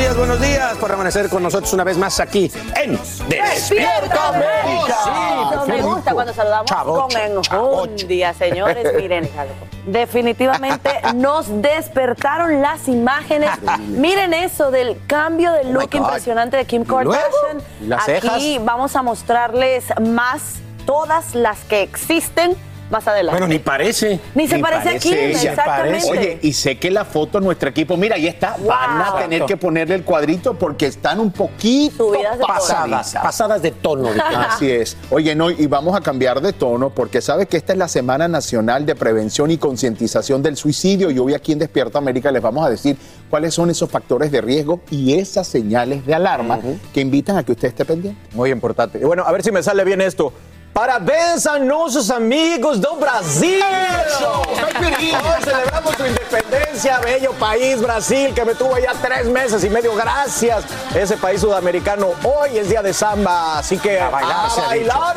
Días, buenos días, buenos días por amanecer con nosotros una vez más aquí en Despierta América. Sí, me gusta cuando saludamos Chavocho, con enjundia, señores. Miren, definitivamente nos despertaron las imágenes. Miren eso del cambio de look God. impresionante de Kim. Kardashian. ¿Y las Aquí cejas? vamos a mostrarles más, todas las que existen más adelante. Bueno, ni parece. Ni se parece a Kim, ella. exactamente. Oye, y sé que la foto nuestro equipo, mira, ahí está, van a Wow. tener que ponerle el cuadrito porque están un poquito Subidas de tono. Pasadas, pasadas de tono. Así es. Oye, no, y vamos a cambiar de tono porque sabe que esta es la Semana Nacional de Prevención y Concientización del Suicidio y hoy aquí en Despierta América les vamos a decir cuáles son esos factores de riesgo y esas señales de alarma que invitan a que usted esté pendiente. Muy importante. Y bueno, a ver si me sale bien esto. Parabéns a nuestros amigos do Brasil. Hoy celebramos su independencia, bello país, Brasil, que me tuvo ya tres meses y medio. Gracias. Ese país sudamericano. Hoy es día de samba, así que a bailar, ha bailar.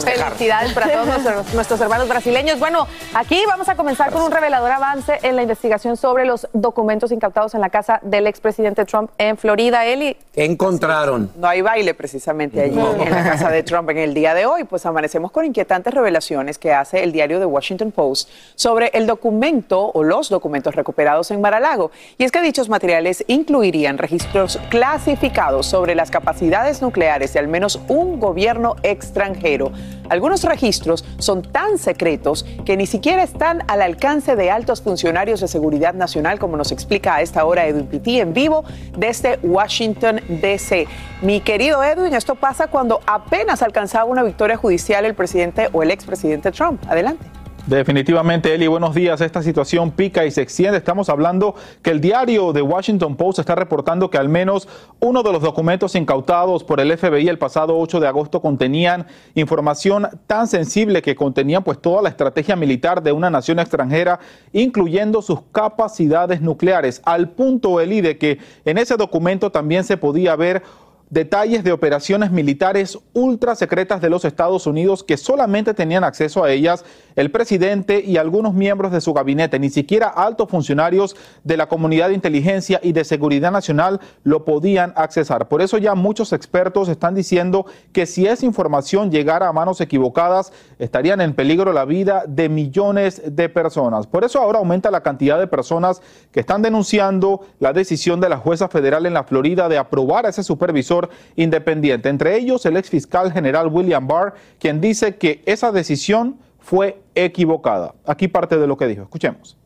Felicidades para todos nuestros, nuestros hermanos brasileños. Bueno, aquí vamos a comenzar con un revelador avance en la investigación sobre los documentos incautados en la casa del expresidente Trump en Florida. Eli, ¿Qué encontraron? No hay baile precisamente allí en la casa de Trump en el día de hoy, pues amanecemos con inquietantes revelaciones que hace el diario The Washington Post sobre el documento o los documentos recuperados en Mar-a-Lago. Y es que dichos materiales incluirían registros clasificados sobre las capacidades nucleares de al menos un gobierno extranjero. Algunos registros son tan secretos que ni siquiera están al alcance de altos funcionarios de seguridad nacional, como nos explica a esta hora Edwin Pitti en vivo desde Washington, D.C. Mi querido Edwin, esto pasa cuando apenas alcanzaba una victoria judicial el presidente o el expresidente Trump. Adelante. Definitivamente, Eli, buenos días. Esta situación pica y se extiende. Estamos hablando que el diario The Washington Post está reportando que al menos uno de los documentos incautados por el FBI el pasado 8 de agosto contenían información tan sensible que contenían pues toda la estrategia militar de una nación extranjera, incluyendo sus capacidades nucleares, al punto, Eli, de que en ese documento también se podía ver detalles de operaciones militares ultra secretas de los Estados Unidos que solamente tenían acceso a ellas el presidente y algunos miembros de su gabinete. Ni siquiera altos funcionarios de la comunidad de inteligencia y de seguridad nacional lo podían accesar. Por eso ya muchos expertos están diciendo que si esa información llegara a manos equivocadas, estarían en peligro la vida de millones de personas. Por eso ahora aumenta la cantidad de personas que están denunciando la decisión de la jueza federal en la Florida de aprobar a ese supervisor independiente. Entre ellos el ex fiscal general William Barr, quien dice que esa decisión fue equivocada. Aquí parte de lo que dijo. Escuchemos.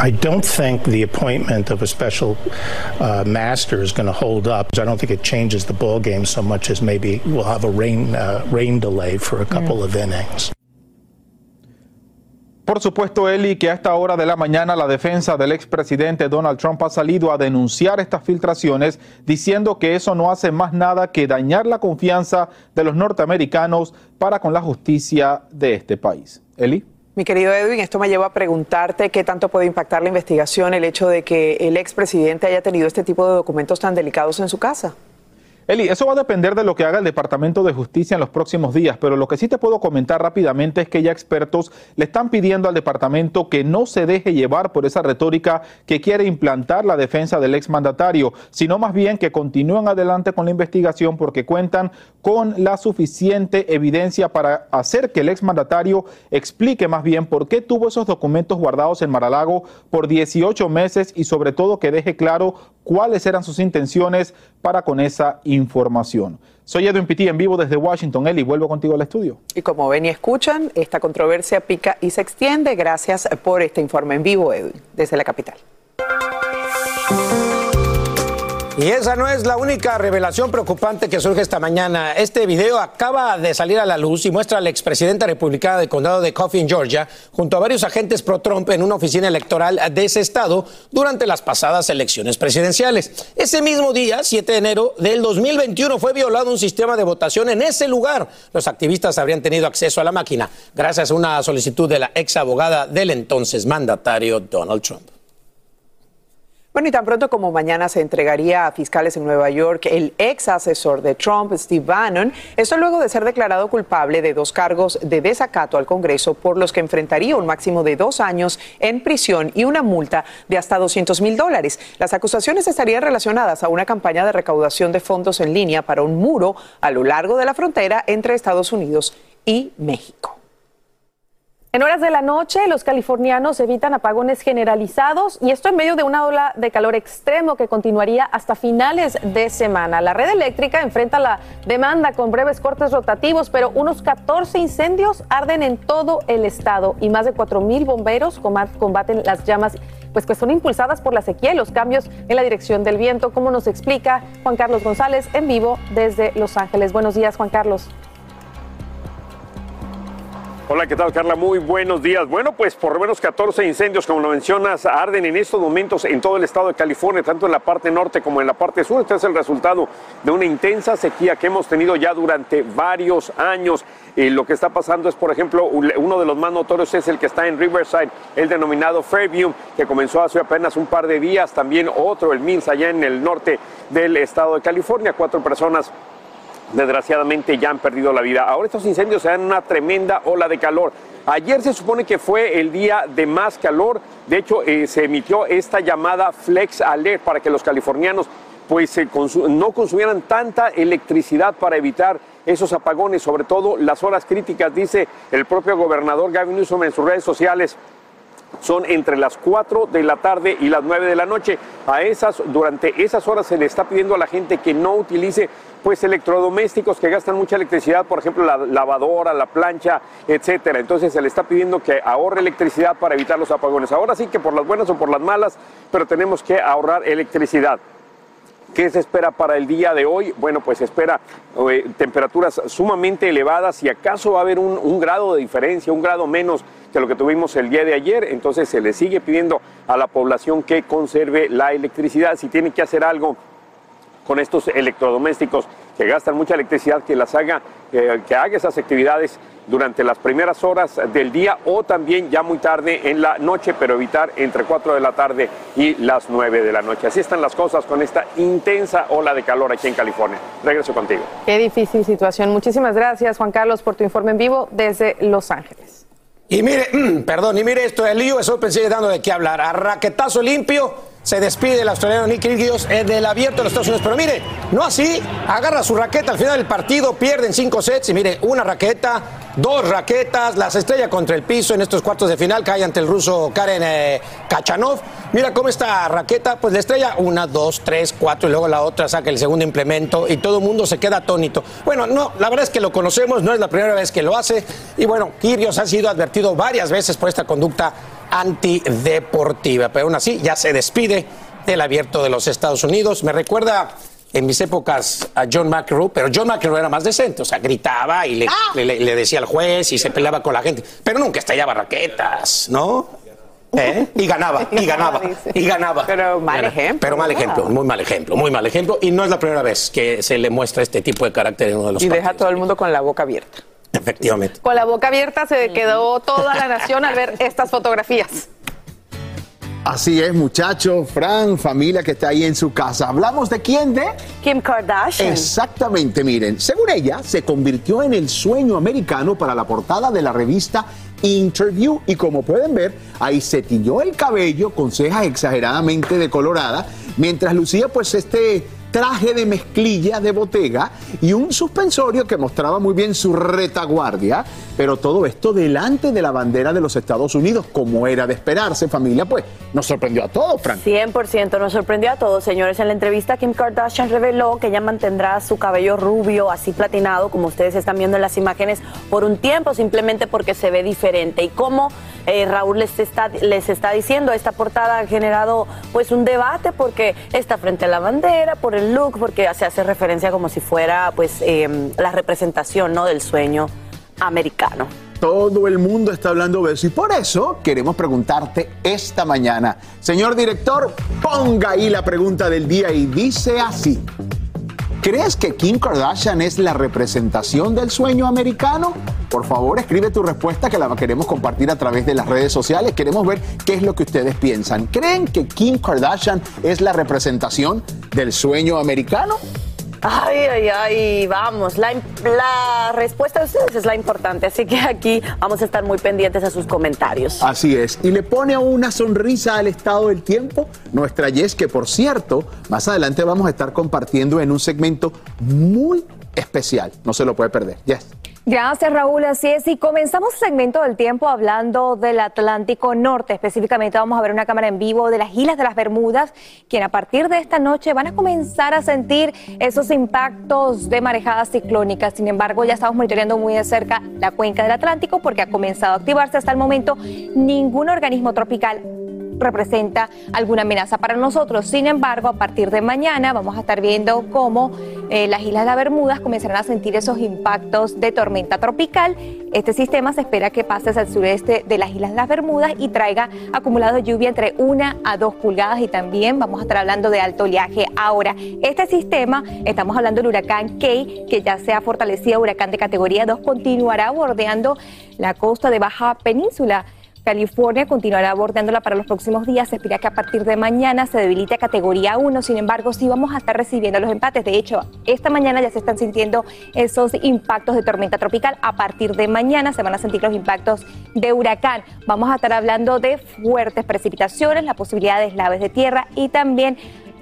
I don't think the appointment of a special uh, master is going to hold up. I don't think it changes the ball game so much as maybe we'll have a rain uh, rain delay for a couple of innings. Por supuesto, Eli, que a esta hora de la mañana la defensa del expresidente Donald Trump ha salido a denunciar estas filtraciones, diciendo que eso no hace más nada que dañar la confianza de los norteamericanos para con la justicia de este país. Eli. Mi querido Edwin, esto me lleva a preguntarte qué tanto puede impactar la investigación el hecho de que el expresidente haya tenido este tipo de documentos tan delicados en su casa. Eli, eso va a depender de lo que haga el Departamento de Justicia en los próximos días, pero lo que sí te puedo comentar rápidamente es que ya expertos le están pidiendo al departamento que no se deje llevar por esa retórica que quiere implantar la defensa del exmandatario, sino más bien que continúen adelante con la investigación porque cuentan con la suficiente evidencia para hacer que el exmandatario explique más bien por qué tuvo esos documentos guardados en Maralago por 18 meses y sobre todo que deje claro cuáles eran sus intenciones para con esa información. Soy Edwin Pitti en vivo desde Washington. Eli, vuelvo contigo al estudio. Y como ven y escuchan, esta controversia pica y se extiende. Gracias por este informe en vivo, Edwin, desde la capital. Y esa no es la única revelación preocupante que surge esta mañana. Este video acaba de salir a la luz y muestra al expresidente republicano del condado de Coffin, Georgia, junto a varios agentes pro-Trump en una oficina electoral de ese estado durante las pasadas elecciones presidenciales. Ese mismo día, 7 de enero del 2021, fue violado un sistema de votación en ese lugar. Los activistas habrían tenido acceso a la máquina gracias a una solicitud de la ex abogada del entonces mandatario Donald Trump. Bueno, y tan pronto como mañana se entregaría a fiscales en Nueva York el ex asesor de Trump, Steve Bannon, esto luego de ser declarado culpable de dos cargos de desacato al Congreso por los que enfrentaría un máximo de dos años en prisión y una multa de hasta 200 mil dólares. Las acusaciones estarían relacionadas a una campaña de recaudación de fondos en línea para un muro a lo largo de la frontera entre Estados Unidos y México. En horas de la noche, los californianos evitan apagones generalizados y esto en medio de una ola de calor extremo que continuaría hasta finales de semana. La red eléctrica enfrenta la demanda con breves cortes rotativos, pero unos 14 incendios arden en todo el estado y más de 4 mil bomberos combaten las llamas pues que son impulsadas por la sequía y los cambios en la dirección del viento, como nos explica Juan Carlos González en vivo desde Los Ángeles. Buenos días, Juan Carlos. Hola, ¿qué tal, Carla? Muy buenos días. Bueno, pues por lo menos 14 incendios, como lo mencionas, arden en estos momentos en todo el estado de California, tanto en la parte norte como en la parte sur. Este es el resultado de una intensa sequía que hemos tenido ya durante varios años. Y lo que está pasando es, por ejemplo, uno de los más notorios es el que está en Riverside, el denominado Fairview, que comenzó hace apenas un par de días. También otro, el Mills, allá en el norte del estado de California. Cuatro personas desgraciadamente ya han perdido la vida. Ahora estos incendios se dan una tremenda ola de calor. Ayer se supone que fue el día de más calor. De hecho, eh, se emitió esta llamada Flex Alert para que los californianos pues no consumieran tanta electricidad para evitar esos apagones, sobre todo las horas críticas, dice el propio gobernador Gavin Newsom en sus redes sociales son entre las 4 de la tarde y las 9 de la noche. A esas, durante esas horas se le está pidiendo a la gente que no utilice pues electrodomésticos que gastan mucha electricidad, por ejemplo la lavadora, la plancha, etcétera. Entonces se le está pidiendo que ahorre electricidad para evitar los apagones. Ahora sí que por las buenas o por las malas, pero tenemos que ahorrar electricidad. ¿Qué se espera para el día de hoy? Bueno, pues se espera eh, temperaturas sumamente elevadas y acaso va a haber un, un grado de diferencia, un grado menos que lo que tuvimos el día de ayer. Entonces se le sigue pidiendo a la población que conserve la electricidad. Si tiene que hacer algo con estos electrodomésticos que gastan mucha electricidad, que las haga, eh, que haga esas actividades durante las primeras horas del día o también ya muy tarde en la noche, pero evitar entre 4 de la tarde y las 9 de la noche. Así están las cosas con esta intensa ola de calor aquí en California. Regreso contigo. Qué difícil situación. Muchísimas gracias, Juan Carlos, por tu informe en vivo desde Los Ángeles. Y mire, perdón, y mire esto, el lío, eso pensé dando de qué hablar. A raquetazo limpio se despide el australiano Nick Kyrgios eh, del abierto de los Estados Unidos. Pero mire, no así, agarra su raqueta al final del partido, pierden cinco sets y mire, una raqueta, dos raquetas, las estrella contra el piso en estos cuartos de final, cae ante el ruso Karen eh, Kachanov. Mira cómo esta raqueta, pues le estrella una, dos, tres, cuatro y luego la otra saca el segundo implemento y todo el mundo se queda atónito. Bueno, no, la verdad es que lo conocemos, no es la primera vez que lo hace y bueno, Kyrgios ha sido advertido varias veces por esta conducta antideportiva. Pero aún así ya se despide del abierto de los Estados Unidos. Me recuerda en mis épocas a John McEnroe, pero John McEnroe era más decente, o sea, gritaba y le, Ah. le- le- le decía al juez y se peleaba con la gente, pero nunca estallaba raquetas, ¿no? ¿Eh? Y ganaba, y ganaba, y ganaba. Pero mal ejemplo, Pero mal ejemplo, muy mal ejemplo, muy mal ejemplo. Y no es la primera vez que se le muestra este tipo de carácter en uno de los Y deja a todo el mundo con la boca abierta. Efectivamente. Con la boca abierta se quedó toda la nación al ver estas fotografías. Así es, muchachos, Fran, familia que está ahí en su casa. ¿Hablamos de quién? ¿De? Kim Kardashian. Exactamente, miren, según ella, se convirtió en el sueño americano para la portada de la revista Interview y como pueden ver, ahí se tiñó el cabello con cejas exageradamente decoloradas, mientras lucía pues este traje de mezclilla de botega y un suspensorio que mostraba muy bien su retaguardia, pero todo esto delante de la bandera de los Estados Unidos, como era de esperarse, familia, pues nos sorprendió a todos, Frank. 100% nos sorprendió a todos, señores. En la entrevista, Kim Kardashian reveló que ella mantendrá su cabello rubio, así platinado, como ustedes están viendo en las imágenes, por un tiempo, simplemente porque se ve diferente. Y como eh, Raúl les está, les está diciendo, esta portada ha generado pues un debate porque está frente a la bandera, por el look, porque se hace referencia como si fuera pues eh, la representación ¿no? del sueño americano. Todo el mundo está hablando de eso y por eso queremos preguntarte esta mañana. Señor director, ponga ahí la pregunta del día y dice así. ¿Crees que Kim Kardashian es la representación del sueño americano? Por favor, escribe tu respuesta que la queremos compartir a través de las redes sociales. Queremos ver qué es lo que ustedes piensan. ¿Creen que Kim Kardashian es la representación del sueño americano? Ay, ay, ay, vamos. La, la respuesta de ustedes es la importante, así que aquí vamos a estar muy pendientes a sus comentarios. Así es. Y le pone una sonrisa al estado del tiempo nuestra Yes, que por cierto, más adelante vamos a estar compartiendo en un segmento muy especial. No se lo puede perder. Yes. Gracias, Raúl. Así es. Y comenzamos el segmento del tiempo hablando del Atlántico Norte. Específicamente vamos a ver una cámara en vivo de las Islas de las Bermudas, quien a partir de esta noche van a comenzar a sentir esos impactos de marejadas ciclónicas. Sin embargo, ya estamos monitoreando muy de cerca la cuenca del Atlántico porque ha comenzado a activarse hasta el momento. Ningún organismo tropical representa alguna amenaza para nosotros. Sin embargo, a partir de mañana vamos a estar viendo cómo eh, las Islas de las Bermudas comenzarán a sentir esos impactos de tormenta tropical. Este sistema se espera que pase hacia el sureste de las Islas de las Bermudas y traiga acumulados de lluvia entre 1 a 2 pulgadas y también vamos a estar hablando de alto oleaje. Ahora, este sistema, estamos hablando del huracán Key, que ya se ha fortalecido huracán de categoría 2, continuará bordeando la costa de Baja Península. California continuará bordeándola para los próximos días. Se espera que a partir de mañana se debilite a categoría 1. Sin embargo, sí vamos a estar recibiendo los empates. De hecho, esta mañana ya se están sintiendo esos impactos de tormenta tropical. A partir de mañana se van a sentir los impactos de huracán. Vamos a estar hablando de fuertes precipitaciones, la posibilidad de eslaves de tierra y también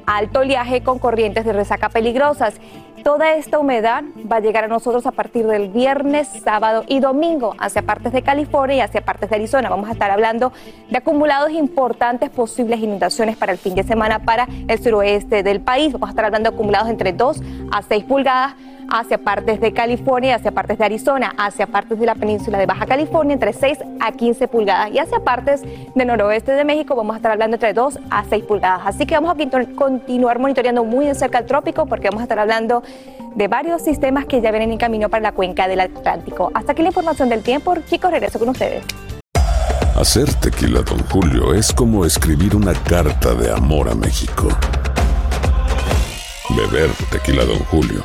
alto oleaje con corrientes de resaca peligrosas. Toda esta humedad va a llegar a nosotros a partir del viernes, sábado y domingo hacia partes de California y hacia partes de Arizona. Vamos a estar hablando de acumulados importantes, posibles inundaciones para el fin de semana para el suroeste del país. Vamos a estar hablando de acumulados entre 2 a 6 pulgadas hacia partes de California, hacia partes de Arizona, hacia partes de la península de Baja California, entre 6 a 15 pulgadas, y hacia partes del noroeste de México vamos a estar hablando entre 2 a 6 pulgadas. Así que vamos a continuar monitoreando muy de cerca el trópico porque vamos a estar hablando de varios sistemas que ya vienen en camino para la cuenca del Atlántico. Hasta aquí la información del tiempo. Chicos, regreso con ustedes. Hacer tequila, Don Julio, es como escribir una carta de amor a México. Beber tequila, Don Julio,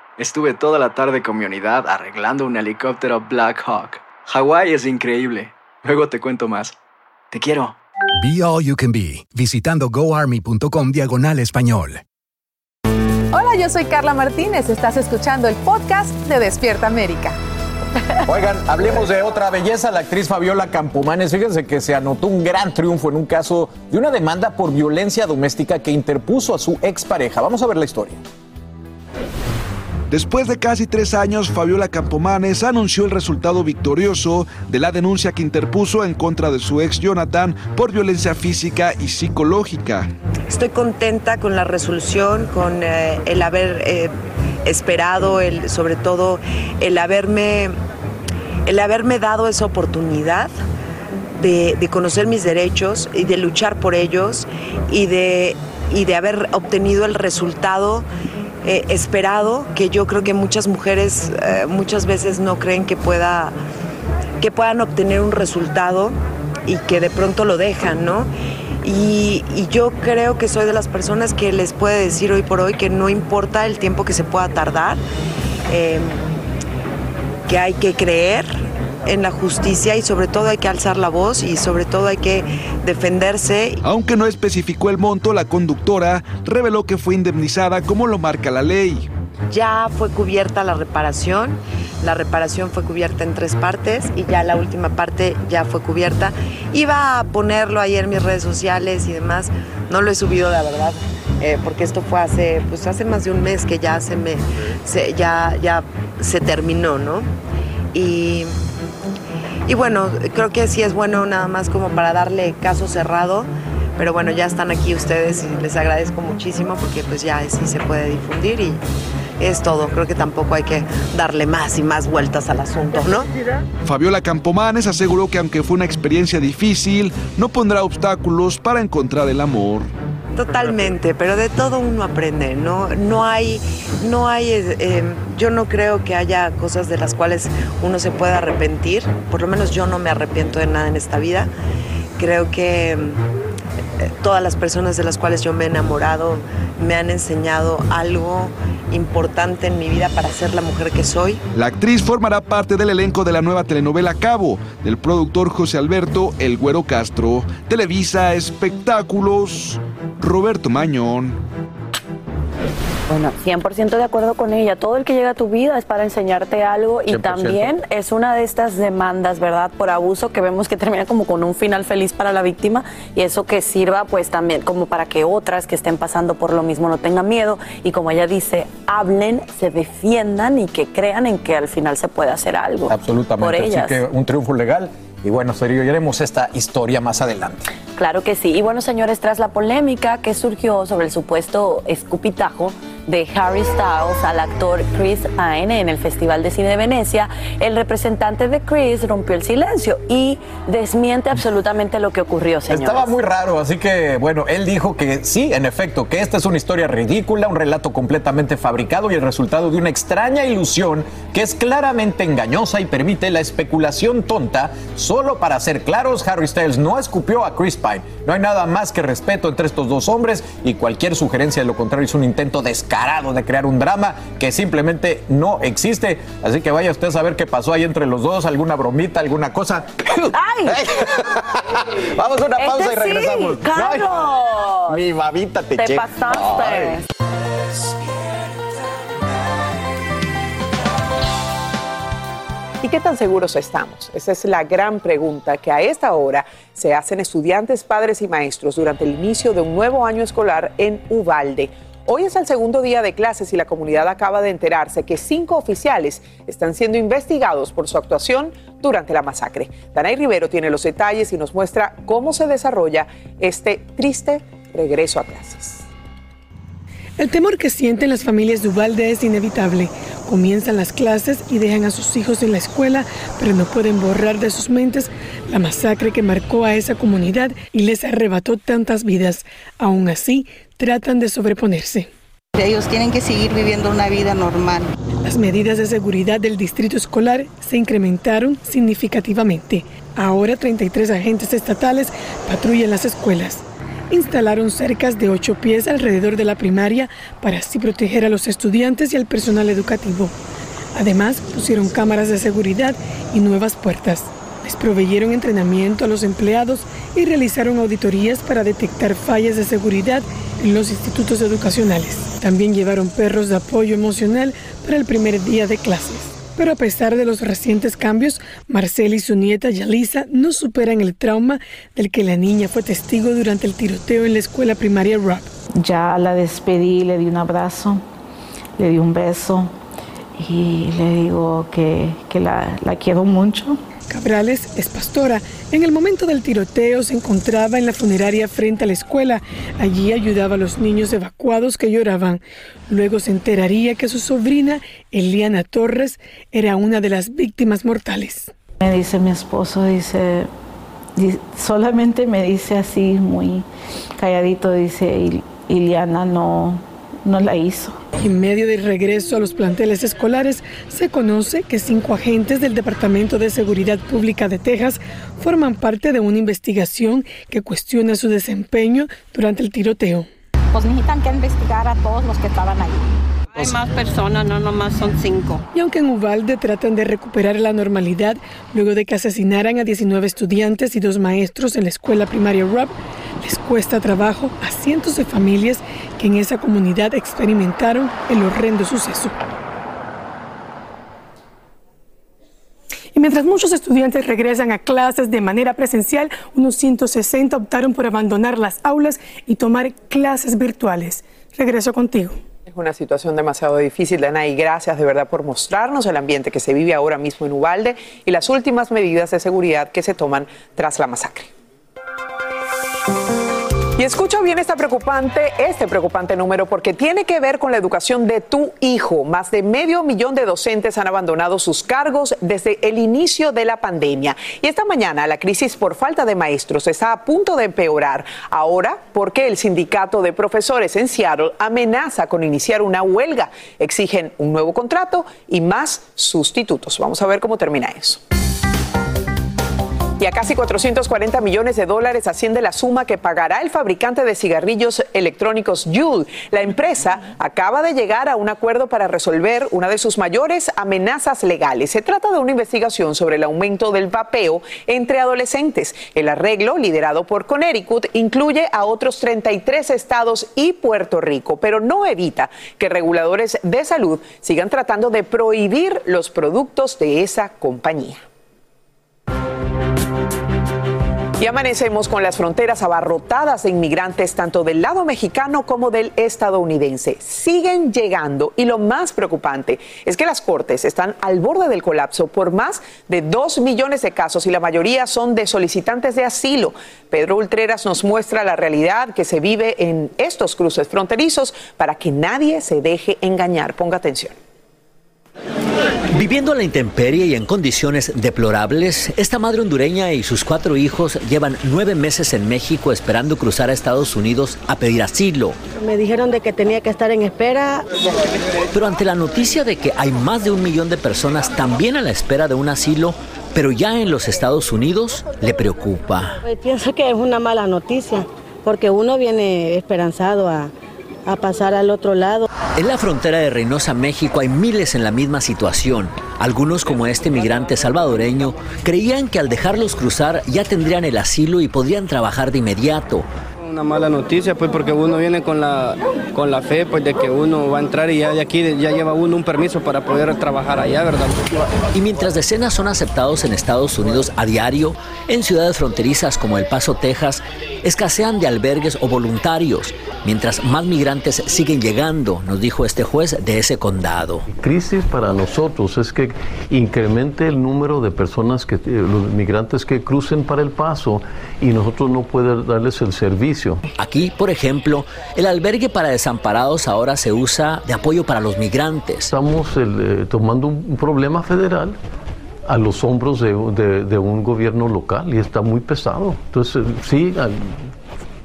Estuve toda la tarde con mi unidad arreglando un helicóptero Black Hawk. Hawái es increíble. Luego te cuento más. Te quiero. Be All You Can Be, visitando goarmy.com diagonal español. Hola, yo soy Carla Martínez. Estás escuchando el podcast de Despierta América. Oigan, hablemos de otra belleza, la actriz Fabiola Campomanes. Fíjense que se anotó un gran triunfo en un caso de una demanda por violencia doméstica que interpuso a su expareja. Vamos a ver la historia. Después de casi tres años, Fabiola Campomanes anunció el resultado victorioso de la denuncia que interpuso en contra de su ex Jonathan por violencia física y psicológica. Estoy contenta con la resolución, con eh, el haber eh, esperado, el, sobre todo el haberme, el haberme dado esa oportunidad de, de conocer mis derechos y de luchar por ellos y de, y de haber obtenido el resultado eh, esperado que yo creo que muchas mujeres eh, muchas veces no creen que pueda que puedan obtener un resultado y que de pronto lo dejan, ¿no? Y, yo creo que soy de las personas que les puede decir hoy por hoy que no importa el tiempo que se pueda tardar, eh, que hay que creer en la justicia y sobre todo hay que alzar la voz y sobre todo hay que defenderse. Aunque no especificó el monto, la conductora reveló que fue indemnizada como lo marca la ley. Ya fue cubierta la reparación, la reparación fue cubierta en tres partes y ya la última parte ya fue cubierta. Iba a ponerlo ayer en mis redes sociales y demás, no lo he subido la verdad. eh, porque esto fue hace, pues hace más de un mes que ya se me, se- ya, ya se terminó, ¿no? Y, y bueno, creo que sí es bueno nada más como para darle caso cerrado, pero bueno, ya están aquí ustedes y les agradezco muchísimo porque pues ya sí se puede difundir y es todo. Creo que tampoco hay que darle más y más vueltas al asunto, ¿no? Fabiola Campomanes aseguró que aunque fue una experiencia difícil, no pondrá obstáculos para encontrar el amor. Totalmente, pero de todo uno aprende, no, no hay, no hay, eh, eh, yo no creo que haya cosas de las cuales uno se pueda arrepentir, por lo menos yo no me arrepiento de nada en esta vida, creo que eh, todas las personas de las cuales yo me he enamorado me han enseñado algo importante en mi vida para ser la mujer que soy. La actriz formará parte del elenco de la nueva telenovela Cabo, del productor José Alberto El Güero Castro. Televisa Espectáculos, Roberto Mañón. Bueno, 100% de acuerdo con ella. Todo el que llega a tu vida es para enseñarte algo y 100%. también es una de estas demandas, ¿verdad? Por abuso que vemos que termina como con un final feliz para la víctima y eso que sirva pues también como para que otras que estén pasando por lo mismo no tengan miedo y como ella dice, hablen, se defiendan y que crean en que al final se puede hacer algo. Absolutamente. Por ellas. Así que un triunfo legal. Y bueno, seguiremos esta historia más adelante. Claro que sí. Y bueno, señores, tras la polémica que surgió sobre el supuesto escupitajo de Harry Styles al actor Chris Pine en el Festival de Cine de Venecia, el representante de Chris rompió el silencio y desmiente absolutamente lo que ocurrió, señores. Estaba muy raro, así que bueno, él dijo que sí, en efecto, que esta es una historia ridícula, un relato completamente fabricado y el resultado de una extraña ilusión que es claramente engañosa y permite la especulación tonta. Solo para ser claros, Harry Styles no escupió a Chris Pine. No hay nada más que respeto entre estos dos hombres y cualquier sugerencia de lo contrario es un intento descarado de crear un drama que simplemente no existe. Así que vaya usted a saber qué pasó ahí entre los dos, alguna bromita, alguna cosa. ¡Ay! Vamos a una pausa Este y regresamos. sí, Carlos. Ay, mi babita te, Te pasaste. Ay. Qué tan seguros estamos? Esa es la gran pregunta que a esta hora se hacen estudiantes, padres y maestros durante el inicio de un nuevo año escolar en Uvalde. Hoy es el segundo día de clases y la comunidad acaba de enterarse que cinco oficiales están siendo investigados por su actuación durante la masacre. Danay Rivero tiene los detalles y nos muestra cómo se desarrolla este triste regreso a clases. El temor que sienten las familias de Uvalde es inevitable. Comienzan las clases y dejan a sus hijos en la escuela, pero no pueden borrar de sus mentes la masacre que marcó a esa comunidad y les arrebató tantas vidas. Aún así, tratan de sobreponerse. Ellos tienen que seguir viviendo una vida normal. Las medidas de seguridad del distrito escolar se incrementaron significativamente. Ahora 33 agentes estatales patrullan las escuelas. Instalaron cercas de ocho pies alrededor de la primaria para así proteger a los estudiantes y al personal educativo. Además, pusieron cámaras de seguridad y nuevas puertas. Les proveyeron entrenamiento a los empleados y realizaron auditorías para detectar fallas de seguridad en los institutos educacionales. También llevaron perros de apoyo emocional para el primer día de clases. Pero a pesar de los recientes cambios, Marcela y su nieta Yalisa no superan el trauma del que la niña fue testigo durante el tiroteo en la escuela primaria Rob. Ya la despedí, le di un abrazo, le di un beso y le digo que, que la, la quiero mucho Cabrales es pastora. En el momento del tiroteo se encontraba en la funeraria frente a la escuela. Allí ayudaba a los niños evacuados que lloraban. Luego se enteraría que su sobrina, Eliana Torres, era una de las víctimas mortales. Me dice mi esposo, dice, solamente me dice así, muy calladito, dice, Eliana no, no la hizo. En medio del regreso a los planteles escolares, se conoce que cinco agentes del Departamento de Seguridad Pública de Texas forman parte de una investigación que cuestiona su desempeño durante el tiroteo. Pues necesitan que investigar a todos los que estaban ahí. Hay más personas, no nomás son cinco. Y aunque en Uvalde tratan de recuperar la normalidad luego de que asesinaran a 19 estudiantes y dos maestros en la escuela primaria Rob, les cuesta trabajo a cientos de familias que en esa comunidad experimentaron el horrendo suceso. Y mientras muchos estudiantes regresan a clases de manera presencial, unos 160 optaron por abandonar las aulas y tomar clases virtuales. Regreso contigo. Es una situación demasiado difícil, Dana, y gracias de verdad por mostrarnos el ambiente que se vive ahora mismo en Ubalde y las últimas medidas de seguridad que se toman tras la masacre. Y escucha bien esta preocupante, este preocupante número porque tiene que ver con la educación de tu hijo. Más de medio millón de docentes han abandonado sus cargos desde el inicio de la pandemia. Y esta mañana la crisis por falta de maestros está a punto de empeorar. Ahora, porque el sindicato de profesores en Seattle amenaza con iniciar una huelga. Exigen un nuevo contrato y más sustitutos. Vamos a ver cómo termina eso y a casi 440 millones de dólares asciende la suma que pagará el fabricante de cigarrillos electrónicos Juul. La empresa acaba de llegar a un acuerdo para resolver una de sus mayores amenazas legales. Se trata de una investigación sobre el aumento del vapeo entre adolescentes. El arreglo, liderado por Connecticut, incluye a otros 33 estados y Puerto Rico, pero no evita que reguladores de salud sigan tratando de prohibir los productos de esa compañía. Y amanecemos con las fronteras abarrotadas de inmigrantes tanto del lado mexicano como del estadounidense. Siguen llegando y lo más preocupante es que las cortes están al borde del colapso por más de dos millones de casos y la mayoría son de solicitantes de asilo. Pedro Ultreras nos muestra la realidad que se vive en estos cruces fronterizos para que nadie se deje engañar. Ponga atención. Viviendo a la intemperie y en condiciones deplorables, esta madre hondureña y sus cuatro hijos llevan nueve meses en México esperando cruzar a Estados Unidos a pedir asilo. Me dijeron de que tenía que estar en espera. Pero ante la noticia de que hay más de un millón de personas también a la espera de un asilo, pero ya en los Estados Unidos, le preocupa. Pues pienso que es una mala noticia, porque uno viene esperanzado a, a pasar al otro lado. En la frontera de Reynosa, México, hay miles en la misma situación. Algunos, como este migrante salvadoreño, creían que al dejarlos cruzar ya tendrían el asilo y podrían trabajar de inmediato. Una mala noticia, pues, porque uno viene con la, con la fe, pues, de que uno va a entrar y ya de aquí ya lleva uno un permiso para poder trabajar allá, ¿verdad? Y mientras decenas son aceptados en Estados Unidos a diario, en ciudades fronterizas como El Paso, Texas, escasean de albergues o voluntarios, mientras más migrantes siguen llegando, nos dijo este juez de ese condado. crisis para nosotros es que incremente el número de personas que los migrantes que crucen para el paso y nosotros no poder darles el servicio. Aquí, por ejemplo, el albergue para desamparados ahora se usa de apoyo para los migrantes. Estamos eh, tomando un problema federal a los hombros de, de, de, un gobierno local y está muy pesado. Entonces, sí,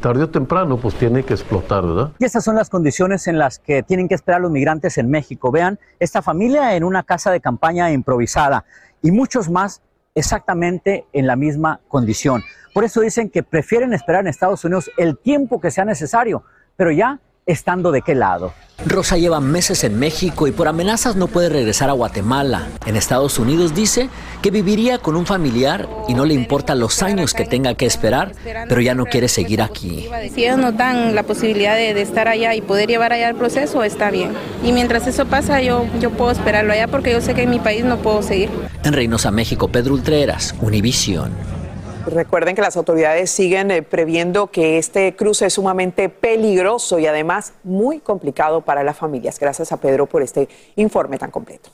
tarde o temprano, pues tiene que explotar, ¿verdad? Y estas son las condiciones en las que tienen que esperar los migrantes en México. Vean, esta familia en una casa de campaña improvisada y muchos más exactamente en la misma condición. Por eso dicen que prefieren esperar en Estados Unidos el tiempo que sea necesario, pero ya estando de qué lado. Rosa lleva meses en México y por amenazas no puede regresar a Guatemala. En Estados Unidos dice que viviría con un familiar y no le importa los años que tenga que esperar, pero ya no quiere seguir aquí. Si ellos nos dan la posibilidad de, de estar allá y poder llevar allá el proceso, está bien. Y mientras eso pasa, yo, yo puedo esperarlo allá porque yo sé que en mi país no puedo seguir. En Reynosa, México, Pedro Ultreras, Univisión. Recuerden que las autoridades siguen eh, previendo que este cruce es sumamente peligroso y además muy complicado para las familias. Gracias a Pedro por este informe tan completo.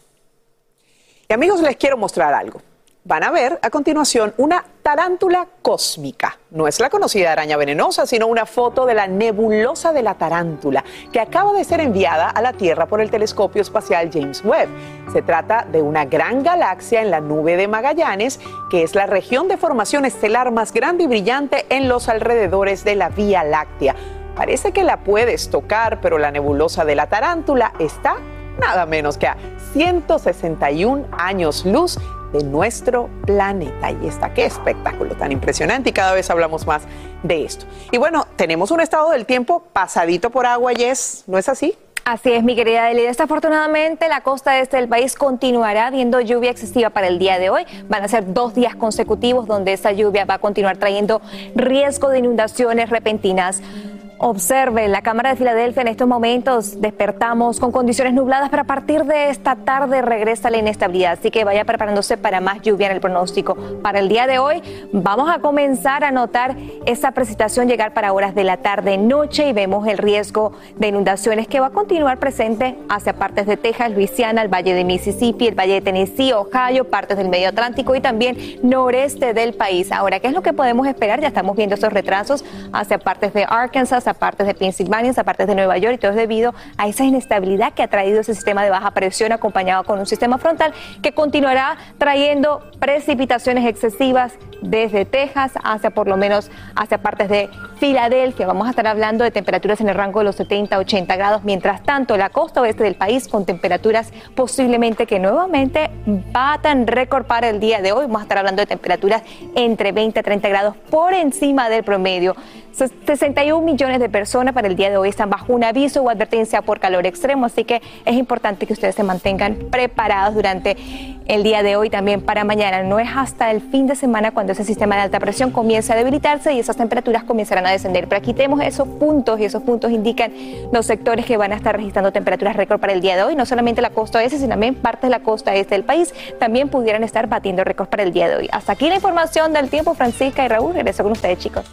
Y amigos, les quiero mostrar algo. Van a ver a continuación una tarántula cósmica. No es la conocida araña venenosa, sino una foto de la nebulosa de la tarántula, que acaba de ser enviada a la Tierra por el telescopio espacial James Webb. Se trata de una gran galaxia en la nube de Magallanes, que es la región de formación estelar más grande y brillante en los alrededores de la Vía Láctea. Parece que la puedes tocar, pero la nebulosa de la tarántula está nada menos que a 161 años luz de nuestro planeta. Y está, qué espectáculo tan impresionante y cada vez hablamos más de esto. Y bueno, tenemos un estado del tiempo pasadito por agua, Yes, ¿no es así? Así es, mi querida Eli. Desafortunadamente, la costa este del país continuará viendo lluvia excesiva para el día de hoy. Van a ser dos días consecutivos donde esta lluvia va a continuar trayendo riesgo de inundaciones repentinas. Observe, la Cámara de Filadelfia en estos momentos despertamos con condiciones nubladas, pero a partir de esta tarde regresa la inestabilidad, así que vaya preparándose para más lluvia en el pronóstico. Para el día de hoy vamos a comenzar a notar esa precipitación llegar para horas de la tarde noche y vemos el riesgo de inundaciones que va a continuar presente hacia partes de Texas, Luisiana, el Valle de Mississippi, el Valle de Tennessee, Ohio, partes del Medio Atlántico y también noreste del país. Ahora, ¿qué es lo que podemos esperar? Ya estamos viendo esos retrasos hacia partes de Arkansas, a partes de Pensilvania, a partes de Nueva York y todo es debido a esa inestabilidad que ha traído ese sistema de baja presión acompañado con un sistema frontal que continuará trayendo precipitaciones excesivas desde Texas hacia por lo menos hacia partes de Filadelfia. Vamos a estar hablando de temperaturas en el rango de los 70 a 80 grados. Mientras tanto, la costa oeste del país con temperaturas posiblemente que nuevamente batan récord para el día de hoy. Vamos a estar hablando de temperaturas entre 20 a 30 grados por encima del promedio. 61 millones de personas para el día de hoy están bajo un aviso o advertencia por calor extremo, así que es importante que ustedes se mantengan preparados durante el día de hoy también para mañana. No es hasta el fin de semana cuando ese sistema de alta presión comienza a debilitarse y esas temperaturas comenzarán a descender. Pero aquí tenemos esos puntos y esos puntos indican los sectores que van a estar registrando temperaturas récord para el día de hoy. No solamente la costa oeste, sino también partes de la costa este del país también pudieran estar batiendo récords para el día de hoy. Hasta aquí la información del tiempo. Francisca y Raúl, regreso con ustedes, chicos.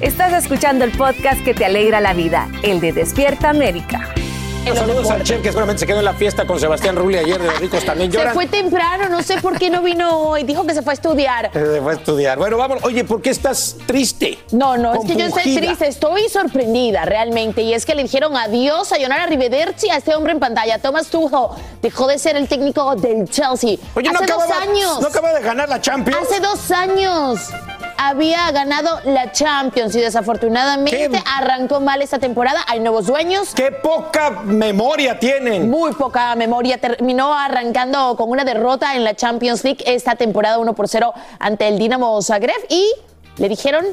Estás escuchando el podcast que te alegra la vida, el de Despierta América. Saludos al Chef que seguramente se quedó en la fiesta con Sebastián Rulli ayer de los ricos también Se lloran. fue temprano, no sé por qué no vino hoy. Dijo que se fue a estudiar. Se fue a estudiar. Bueno, vamos. Oye, ¿por qué estás triste? No, no, es que yo estoy triste, estoy sorprendida realmente. Y es que le dijeron adiós a Yonara Rivederci a este hombre en pantalla. Thomas Tuchel dejó de ser el técnico del Chelsea. Oye, Hace no dos años. no acaba de ganar la Champions. Hace dos años. Había ganado la Champions y desafortunadamente arrancó mal esta temporada. Hay nuevos dueños. ¡Qué poca memoria tienen! Muy poca memoria. Terminó arrancando con una derrota en la Champions League esta temporada 1 por 0 ante el Dinamo Zagreb y le dijeron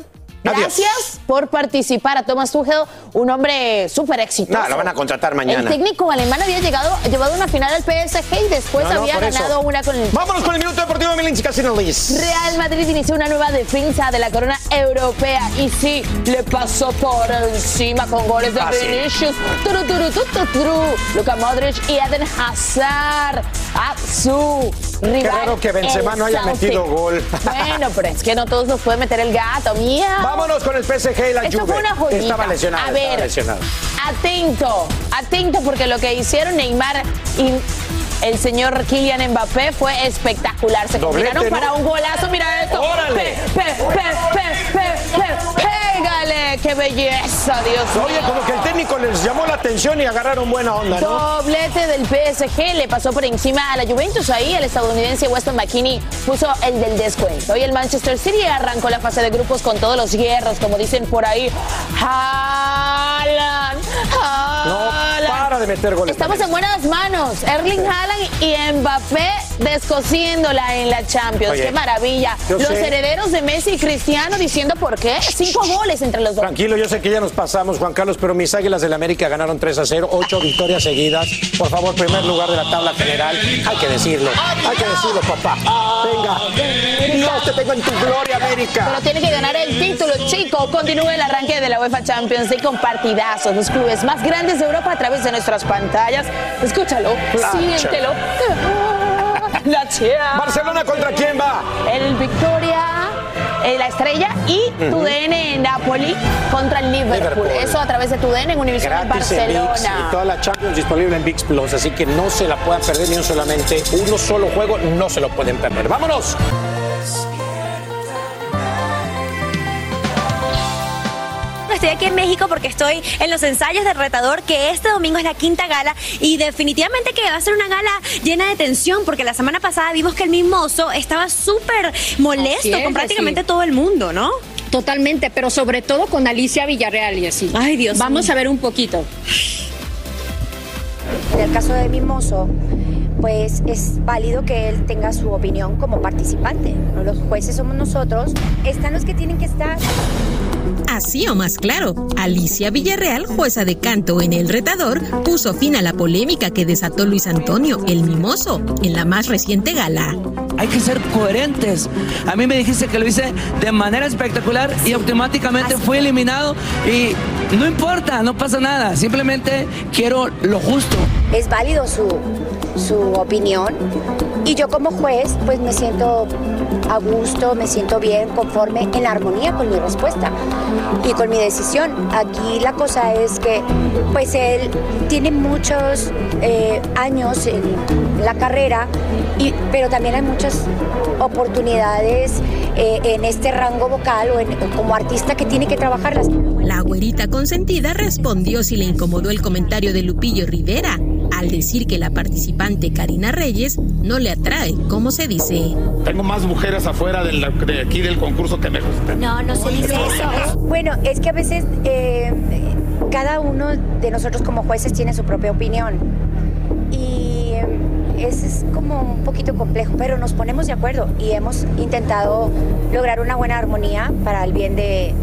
Gracias por participar a Thomas Tuchel, un hombre súper exitoso. No, lo van a contratar mañana. El técnico alemán había llegado, llevado una final al PSG y después No, no, había eso. ganado una con el Vámonos con el minuto deportivo de Milinchi Casino Liz. Real Madrid inició una nueva defensa de la corona europea y sí, le pasó por encima con goles de Ah, sí. Vinicius, turu, turu, tu, tu, turu, Luka Modric y Eden Hazard a su rival. Qué raro que Benzema no haya metido gol. Bueno, pero es que no todos nos puede meter el gato, mía. Vámonos con el PSG y la Esto Juve. fue una joyita. Estaba lesionado, A ver, lesionado. atento, atento porque lo que hicieron Neymar y el señor Kylian Mbappé fue espectacular. Se Doblete, combinaron ¿no? para un golazo. Mira esto. ¡Órale! Pe, pe, pe, pégale. ¡Qué belleza, Dios mío! Oye, como que el técnico les llamó la atención y agarraron buena onda, ¿no? Doblete del PSG le pasó por encima a la Juventus. Ahí el estadounidense Weston McKinney puso el del descuento. Y el Manchester City arrancó la fase de grupos con todos los hierros, como dicen por ahí. Haaland, No, Haaland. para de meter goles. Estamos en buenas manos. Erling Haaland y Mbappé descosiéndola en la Champions. Oye, ¡Qué maravilla! Los sé- herederos de Messi y Cristiano diciendo por qué. Cinco goles entre los dos. Tranquilo, yo sé que ya nos pasamos, Juan Carlos, pero mis Águilas del América ganaron 3 a 0, 8 victorias seguidas. Por favor, primer lugar de la tabla general. Hay que decirlo, hay que decirlo, papá. Venga, Dios te tengo en tu gloria, América. Pero tiene que ganar el título, chico. Continúa el arranque de la UEFA Champions League con partidazos. Los clubes más grandes de Europa a través de nuestras pantallas. Escúchalo, La siéntelo. La Chia. Barcelona contra quién va? El Victoria, eh, la Estrella y Ujú. TUDN Napoli contra el Liverpool. Liverpool. Eso a través de TUDN en Univision en en VIX Barcelona. y toda la Champions disponible en VIX Plus, así que no se la puedan perder ni un solamente uno solo juego, no se lo pueden perder. ¡Vámonos! Estoy aquí en México porque estoy en los ensayos del retador, que este domingo es la quinta gala y definitivamente que va a ser una gala llena de tensión porque la semana pasada vimos que el mimoso estaba súper molesto es, con prácticamente todo el mundo, ¿no? Totalmente, pero sobre todo con Alicia Villarreal y así. Ay, Dios Vamos mío. a ver un poquito. En el caso de Mimoso, pues es válido que él tenga su opinión como participante. ¿no? Los jueces somos nosotros, están los que tienen que estar. Así o más claro, Alicia Villarreal, jueza de canto en El Retador, puso fin a la polémica que desató Luis Antonio, el mimoso, en la más reciente gala. Hay que ser coherentes. A mí me dijiste que lo hice de manera espectacular y automáticamente fui eliminado y no importa, no pasa nada. Simplemente quiero lo justo. Es válido su, su opinión y yo como juez pues me siento a gusto, me siento bien, conforme, en armonía con mi respuesta y con mi decisión. Aquí la cosa es que pues él tiene muchos eh, años en la carrera, y, pero también hay muchas oportunidades eh, en este rango vocal o, en- como artista que tiene que trabajarlas. La güerita consentida respondió si le incomodó el comentario de Lupillo Rivera, al decir que la participante Karina Reyes no le atrae, como se dice. Tengo más mujeres afuera de aquí del concurso que me gustan. No, no se dice eso. Bueno, es que a veces eh, cada uno de nosotros como jueces tiene su propia opinión. Y eh, es, es como un poquito complejo, pero nos ponemos de acuerdo y hemos intentado lograr una buena armonía para el bien de,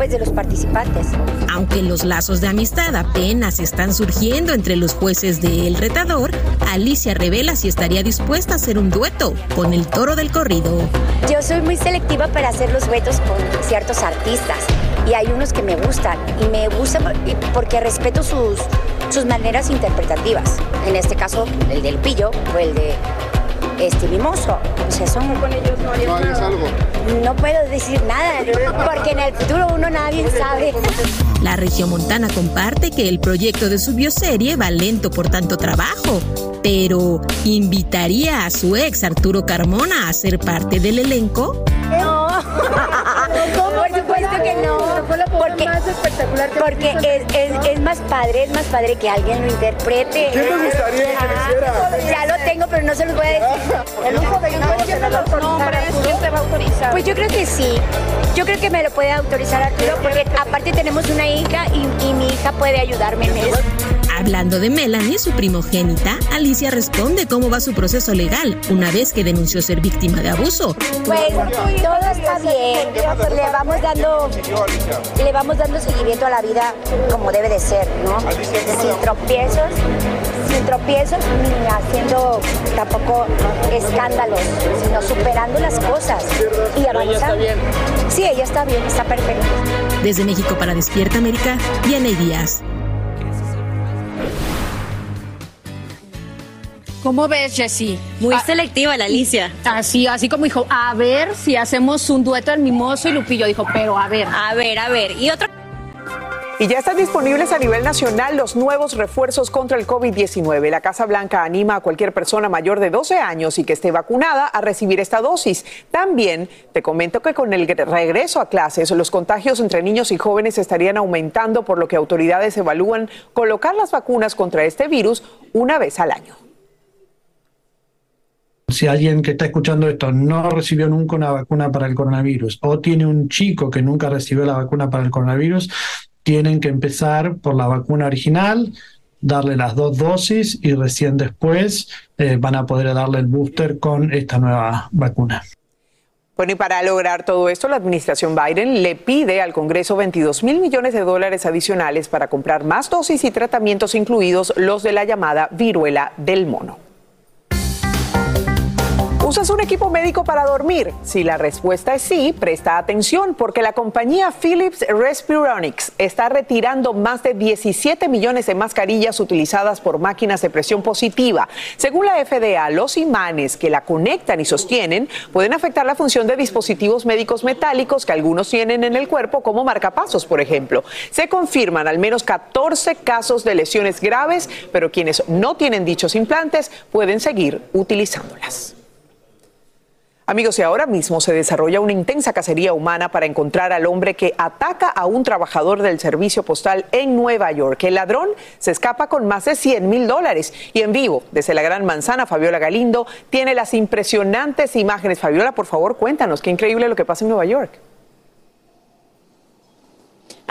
pues, de los participantes. Aunque los lazos de amistad apenas están surgiendo entre los jueces de El Retador, Alicia revela si estaría dispuesta a hacer un dueto con el toro del corrido. Yo soy muy selectiva para hacer los duetos con ciertos artistas y hay unos que me gustan y me gustan porque respeto sus, sus maneras interpretativas. En este caso, el del pillo o el de este mimoso. O sea, son... con ellos no harías algo? No puedo decir nada porque en el futuro uno nadie sabe. La regiomontana comparte que el proyecto de su bioserie va lento por tanto trabajo, pero ¿invitaría a su ex Arturo Carmona a ser parte del elenco? No, porque, porque es, es- es más padre, es más padre que alguien lo interprete. ¿Quién te gustaría que lo hiciera? Ya lo tengo, pero no se los voy a decir. El lujo de los nombres, ¿quién te va a autorizar? Pues yo creo que sí. Yo creo que me lo puede autorizar Arturo, porque aparte tenemos una hija y, y mi hija puede ayudarme en eso. Hablando de Melanie, su primogénita, Alicia responde cómo va su proceso legal una vez que denunció ser víctima de abuso. Pues todo está bien. Le vamos dando, le vamos dando seguimiento a la vida como debe de ser, ¿no? Sin tropiezos, sin tropiezos ni haciendo tampoco escándalos, sino superando las cosas y avanzando. Sí, ella está bien, está perfecta. Desde México para Despierta América, Diana Díaz. ¿Cómo ves, Jessie? Muy selectiva la Alicia. Así, así como dijo, a ver si hacemos un dueto del Mimoso y Lupillo. Dijo, pero a ver. A ver, a ver. Y otro. Y ya están disponibles a nivel nacional los nuevos refuerzos contra el COVID-19. La Casa Blanca anima a cualquier persona mayor de 12 años y que esté vacunada a recibir esta dosis. También te comento que con el regreso a clases, los contagios entre niños y jóvenes estarían aumentando, por lo que autoridades evalúan colocar las vacunas contra este virus una vez al año. Si alguien que está escuchando esto no recibió nunca una vacuna para el coronavirus o tiene un chico que nunca recibió la vacuna para el coronavirus, tienen que empezar por la vacuna original, darle las dos dosis y recién después eh, van a poder darle el booster con esta nueva vacuna. Bueno, y para lograr todo esto, la administración Biden le pide al Congreso 22 mil millones de dólares adicionales para comprar más dosis y tratamientos, incluidos los de la llamada viruela del mono. ¿Usas un equipo médico para dormir? Si la respuesta es sí, presta atención porque la compañía Philips Respironics está retirando más de 17 millones de mascarillas utilizadas por máquinas de presión positiva. Según la FDA, los imanes que la conectan y sostienen pueden afectar la función de dispositivos médicos metálicos que algunos tienen en el cuerpo, como marcapasos, por ejemplo. Se confirman al menos 14 casos de lesiones graves, pero quienes no tienen dichos implantes pueden seguir utilizándolas. Amigos, y ahora mismo se desarrolla una intensa cacería humana para encontrar al hombre que ataca a un trabajador del servicio postal en Nueva York. El ladrón se escapa con más de 100 mil dólares. Y en vivo, desde la Gran Manzana, Fabiola Galindo tiene las impresionantes imágenes. Fabiola, por favor, cuéntanos, qué increíble lo que pasa en Nueva York.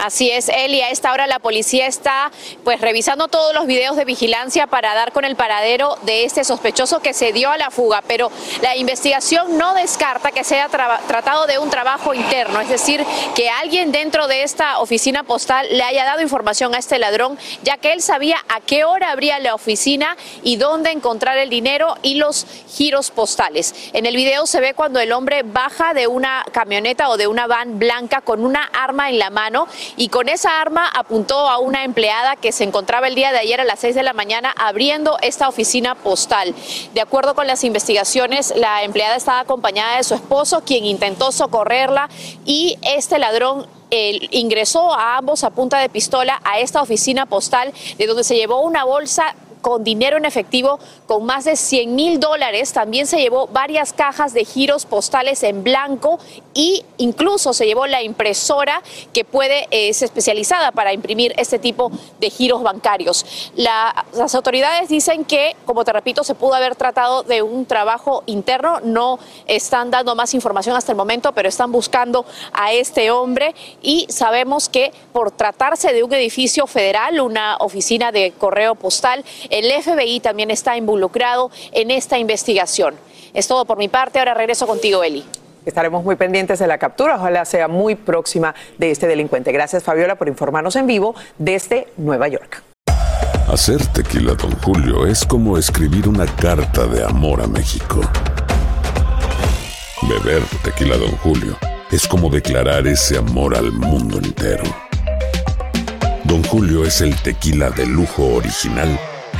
Así es, Eli. A esta hora la policía está pues revisando todos los videos de vigilancia para dar con el paradero de este sospechoso que se dio a la fuga, pero la investigación no descarta que se haya traba- tratado de un trabajo interno, es decir, que alguien dentro de esta oficina postal le haya dado información a este ladrón, ya que él sabía a qué hora abría la oficina y dónde encontrar el dinero y los giros postales. En el video se ve cuando el hombre baja de una camioneta o de una van blanca con una arma en la mano y con esa arma apuntó a una empleada que se encontraba el día de ayer a las 6 de la mañana abriendo esta oficina postal. De acuerdo con las investigaciones, la empleada estaba acompañada de su esposo, quien intentó socorrerla y este ladrón ingresó a ambos a punta de pistola a esta oficina postal de donde se llevó una bolsa con dinero en efectivo con más de 100 mil dólares. También se llevó varias cajas de giros postales en blanco y incluso se llevó la impresora que puede, eh, es especializada para imprimir este tipo de giros bancarios. La- las autoridades dicen que, como te repito, se pudo haber tratado de un trabajo interno. No están dando más información hasta el momento, pero están buscando a este hombre y sabemos que por tratarse de un edificio federal, una oficina de correo postal, el FBI también está involucrado en esta investigación. Es todo por mi parte. Ahora regreso contigo, Eli. Estaremos muy pendientes de la captura, ojalá sea muy próxima de este delincuente. Gracias, Fabiola, por informarnos en vivo desde Nueva York. Hacer tequila, Don Julio, es como escribir una carta de amor a México. Beber tequila, Don Julio, es como declarar ese amor al mundo entero. Don Julio es el tequila de lujo original,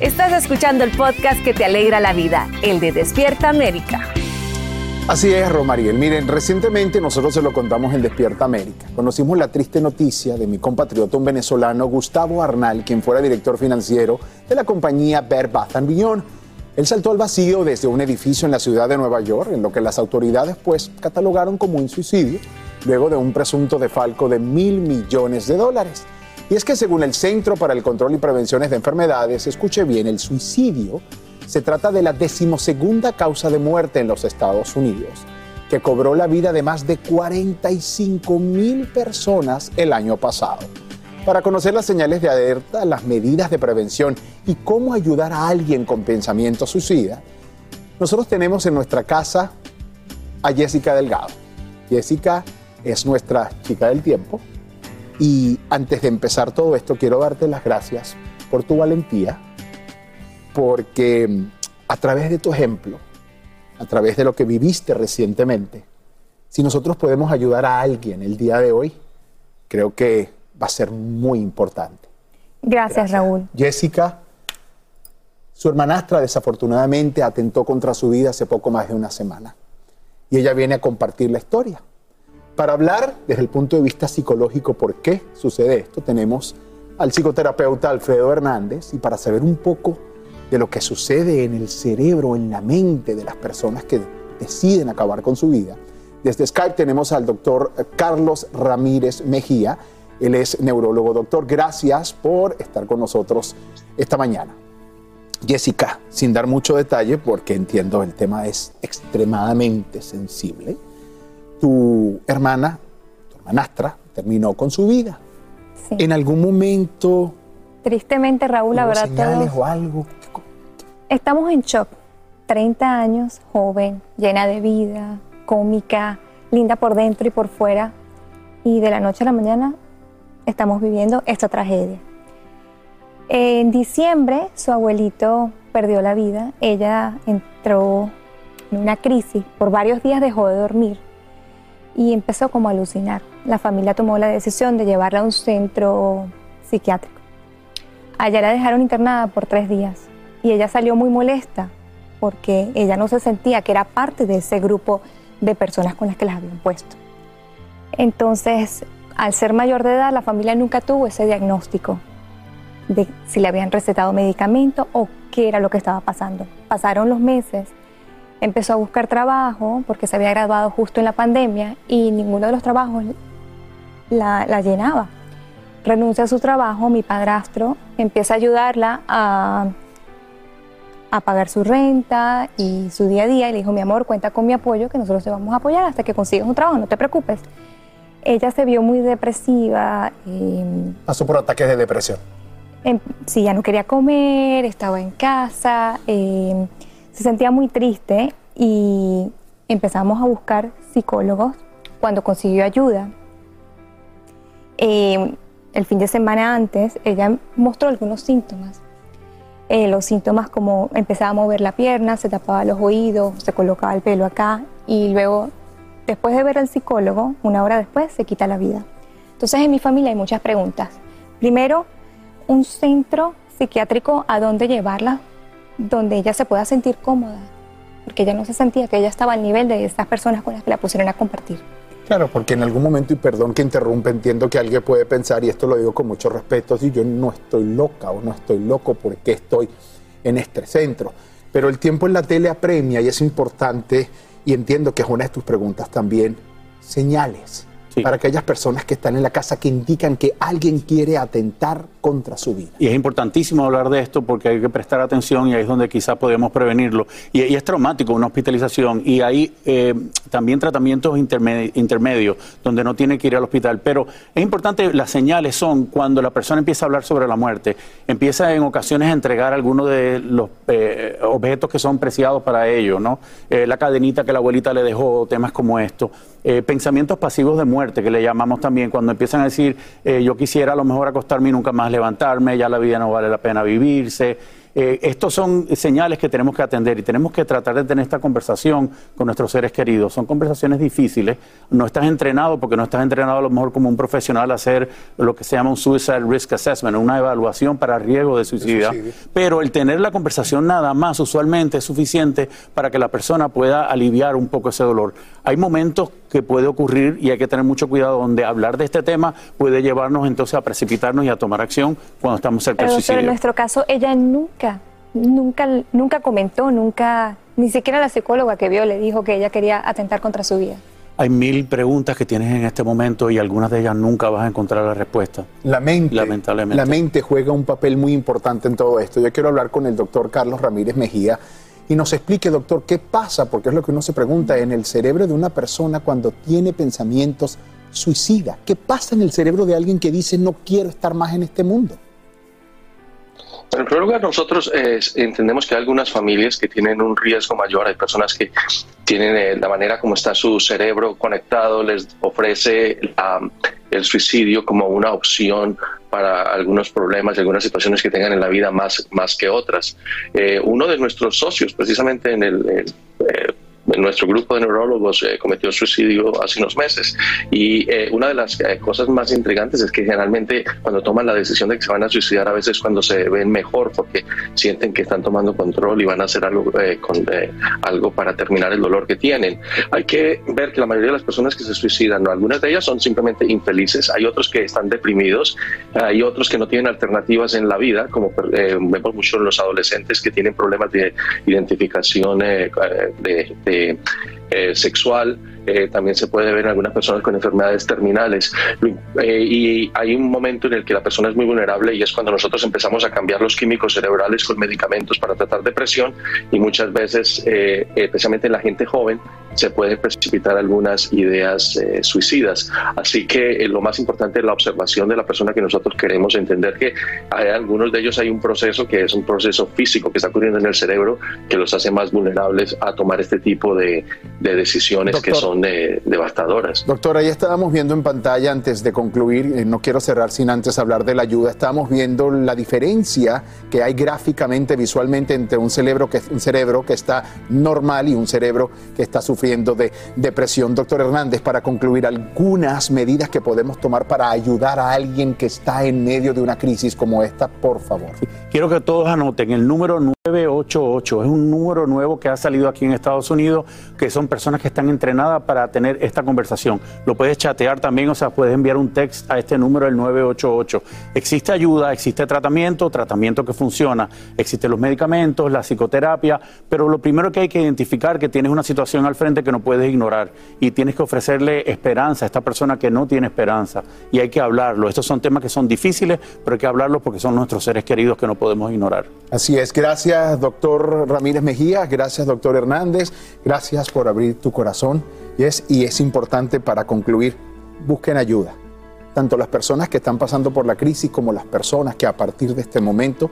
Estás escuchando el podcast que te alegra la vida, el de Despierta América. Así es, Romariel. Miren, recientemente nosotros se lo contamos en Despierta América. Conocimos la triste noticia de mi compatriota, un venezolano, Gustavo Arnal, quien fuera director financiero de la compañía Bed Bath Beyond. Él saltó al vacío desde un edificio en la ciudad de Nueva York, en lo que las autoridades pues catalogaron como un suicidio, luego de un presunto defalco de mil millones de dólares. Y es que según el Centro para el Control y Prevenciones de Enfermedades, escuche bien, el suicidio se trata de la decimosegunda causa de muerte en los Estados Unidos, que cobró la vida de más de 45 mil personas el año pasado. Para conocer las señales de alerta, las medidas de prevención y cómo ayudar a alguien con pensamiento suicida, nosotros tenemos en nuestra casa a Jessica Delgado. Jessica es nuestra chica del tiempo y antes de empezar todo esto, quiero darte las gracias por tu valentía, porque mm, a través de tu ejemplo, a través de lo que viviste recientemente, si nosotros podemos ayudar a alguien el día de hoy, creo que va a ser muy importante. Gracias, Raúl. Jessica, su hermanastra desafortunadamente atentó contra su vida hace poco más de una semana y ella viene a compartir la historia. Para hablar desde el punto de vista psicológico por qué sucede esto, tenemos al psicoterapeuta Alfredo Hernández y para saber un poco de lo que sucede en el cerebro, en la mente de las personas que deciden acabar con su vida. Desde Skype tenemos al doctor Carlos Ramírez Mejía. Él es neurólogo. Doctor, gracias por estar con nosotros esta mañana. Jessica, sin dar mucho detalle, porque entiendo el tema es extremadamente sensible, tu hermana, tu hermanastra, terminó con su vida. En algún momento. Tristemente, Raúl, la verdad. señales o algo? Estamos en shock. 30 años, joven, llena de vida, cómica, linda por dentro y por fuera. Y de la noche a la mañana estamos viviendo esta tragedia. En diciembre, su abuelito perdió la vida. Ella entró en una crisis. Por varios días dejó de dormir y empezó como a alucinar. La familia tomó la decisión de llevarla a un centro psiquiátrico. Allá la dejaron internada por tres días y ella salió muy molesta porque ella no se sentía que era parte de ese grupo de personas con las que las habían puesto. Entonces, al ser mayor de edad, la familia nunca tuvo ese diagnóstico de si le habían recetado medicamento o qué era lo que estaba pasando. Pasaron los meses empezó a buscar trabajo porque se había graduado justo en la pandemia y ninguno de los trabajos la, llenaba. Renuncia a su trabajo, mi padrastro empieza a ayudarla a, a pagar su renta y su día a día y le dijo, mi amor, cuenta con mi apoyo, que nosotros te vamos a apoyar hasta que consigas un trabajo, no te preocupes. Ella se vio muy depresiva. Eh, Pasó por ataques de depresión. sí, ya no quería comer, estaba en casa. Eh, se sentía muy triste y empezamos a buscar psicólogos cuando consiguió ayuda. Eh, el fin de semana antes, ella mostró algunos síntomas. Eh, los síntomas como empezaba a mover la pierna, se tapaba los oídos, se colocaba el pelo acá y luego, después de ver al psicólogo, una hora después, se quita la vida. Entonces en mi familia hay muchas preguntas. Primero, un centro psiquiátrico a dónde llevarla donde ella se pueda sentir cómoda, porque ella no se sentía que ella estaba al nivel de esas personas con las que la pusieron a compartir. Claro, porque en algún momento, y perdón que interrumpa, entiendo que alguien puede pensar, y esto lo digo con mucho respeto, si yo no estoy loca o no estoy loco porque estoy en este centro. Pero el tiempo en la tele apremia y es importante, y entiendo que es una de tus preguntas también, señales. Para aquellas personas que están en la casa que indican que alguien quiere atentar contra su vida. Y es importantísimo hablar de esto porque hay que prestar atención y ahí es donde quizás podemos prevenirlo. Y, y es traumático una hospitalización y hay eh, también tratamientos interme- intermedios donde no tiene que ir al hospital. Pero es importante, las señales son cuando la persona empieza a hablar sobre la muerte, empieza en ocasiones a entregar algunos de los eh, objetos que son preciados para ellos, ¿no? Eh, la cadenita que la abuelita le dejó, temas como esto. Eh, pensamientos pasivos de muerte, que le llamamos también, cuando empiezan a decir, yo quisiera a lo mejor acostarme y nunca más levantarme, ya la vida no vale la pena vivirse. Eh, estos son señales que tenemos que atender y tenemos que tratar de tener esta conversación con nuestros seres queridos. Son conversaciones difíciles. No estás entrenado porque no estás entrenado a lo mejor como un profesional a hacer lo que se llama un Suicide Risk Assessment, una evaluación para riesgo de suicidio. Pero el tener la conversación nada más usualmente es suficiente para que la persona pueda aliviar un poco ese dolor. Hay momentos que puede ocurrir y hay que tener mucho cuidado donde hablar de este tema puede llevarnos entonces a precipitarnos y a tomar acción cuando estamos cerca Pero del doctor, en suicidio. nuestro caso, ella nunca, nunca, nunca comentó, nunca, ni siquiera la psicóloga que vio le dijo que ella quería atentar contra su vida. Hay mil preguntas que tienes en este momento y algunas de ellas nunca vas a encontrar la respuesta. La mente, Lamentablemente. la mente juega un papel muy importante en todo esto. Yo quiero hablar con el doctor Carlos Ramírez Mejía y nos explique, doctor, qué pasa, porque es lo que uno se pregunta en el cerebro de una persona cuando tiene pensamientos suicidas. ¿Qué pasa en el cerebro de alguien que dice no quiero estar más en este mundo? En primer lugar, nosotros eh, entendemos que hay algunas familias que tienen un riesgo mayor. Hay personas que tienen eh, la manera como está su cerebro conectado, les ofrece la- el suicidio como una opción para algunos problemas y algunas situaciones que tengan en la vida más, más que otras. Eh, uno de nuestros socios, precisamente en el... nuestro grupo de neurólogos eh, cometió suicidio hace unos meses y eh, una de las eh, cosas más intrigantes es que generalmente cuando toman la decisión de que se van a suicidar a veces cuando se ven mejor porque sienten que están tomando control y van a hacer algo, eh, con, eh, algo para terminar el dolor que tienen. Hay que ver que la mayoría de las personas que se suicidan, ¿no? algunas de ellas son simplemente infelices, hay otros que están deprimidos, hay otros que no tienen alternativas en la vida, como eh, vemos mucho en los adolescentes que tienen problemas de identificación de, de, eh, sexual. Eh, también se puede ver en algunas personas con enfermedades terminales. Eh, y hay un momento en el que la persona es muy vulnerable y es cuando nosotros empezamos a cambiar los químicos cerebrales con medicamentos para tratar depresión y muchas veces, eh, especialmente en la gente joven, se pueden precipitar algunas ideas suicidas. Así que lo más importante es la observación de la persona que nosotros queremos entender que hay algunos de ellos hay un proceso que es un proceso físico que está ocurriendo en el cerebro que los hace más vulnerables a tomar este tipo de, de decisiones que Doctor. Son eh, devastadoras. Doctor, ahí estábamos viendo en pantalla antes de concluir, eh, no quiero cerrar sin antes hablar de la ayuda, estábamos viendo la diferencia que hay gráficamente, visualmente entre un cerebro que, un cerebro que está normal y un cerebro que está sufriendo de depresión. Doctor Hernández, para concluir, algunas medidas que podemos tomar para ayudar a alguien que está en medio de una crisis como esta, por favor. Quiero que todos anoten el número 988. Es un número nuevo que ha salido aquí en Estados Unidos, que son personas que están entrenadas para tener esta conversación. Lo puedes chatear también, o sea, puedes enviar un text a este número, el 988. Existe ayuda, existe tratamiento, tratamiento que funciona. Existen los medicamentos, la psicoterapia, pero lo primero que hay que identificar que tienes una situación al frente que no puedes ignorar y tienes que ofrecerle esperanza a esta persona que no tiene esperanza y hay que hablarlo. Estos son temas que son difíciles, pero hay que hablarlos porque son nuestros seres queridos que no podemos ignorar. Así es, gracias doctor Ramírez Mejía, gracias doctor Hernández, gracias por abrir tu corazón. Y es, importante para concluir, busquen ayuda. Tanto las personas que están pasando por la crisis como las personas que a partir de este momento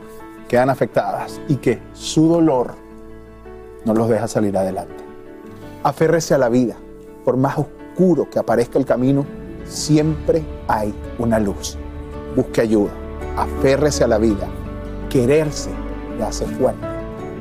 quedan afectadas y que su dolor no los deja salir adelante. Aférrese a la vida, por más oscuro que aparezca el camino, siempre hay una luz. Busque ayuda, aférrese a la vida, quererse le hace fuerte.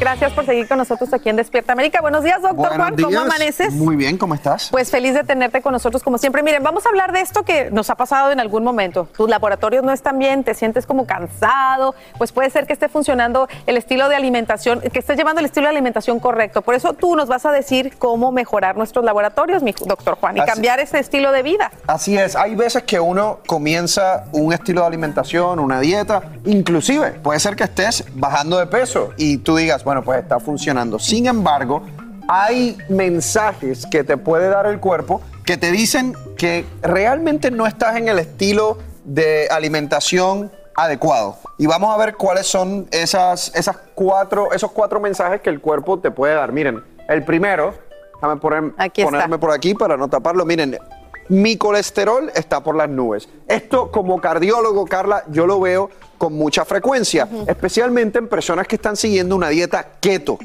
Gracias por seguir con nosotros aquí en Despierta América. Buenos días, doctor Buenos Juan. ¿Cómo amaneces? Muy bien, ¿cómo estás? Pues feliz de tenerte con nosotros como siempre. Miren, vamos a hablar de esto que nos ha pasado en algún momento. Tus laboratorios no están bien, te sientes como cansado, pues puede ser que esté funcionando el estilo de alimentación, que estés llevando el estilo de alimentación correcto. Por eso tú nos vas a decir cómo mejorar nuestros laboratorios, mi doctor Juan, y Así- cambiar ese estilo de vida. Así es, hay veces que uno comienza un estilo de alimentación, una dieta, inclusive puede ser que estés bajando de peso y tú digas, bueno, pues está funcionando. Sin embargo, hay mensajes que te puede dar el cuerpo que te dicen que realmente no estás en el estilo de alimentación adecuado. Y vamos a ver cuáles son esas, esas cuatro, esos cuatro mensajes que el cuerpo te puede dar. Miren, el primero, déjame poner- Aquí está. ponerme por aquí para no taparlo. Miren, mi colesterol está por las nubes. Esto como cardiólogo, Carla, yo lo veo con mucha frecuencia, especialmente en personas que están siguiendo una dieta keto.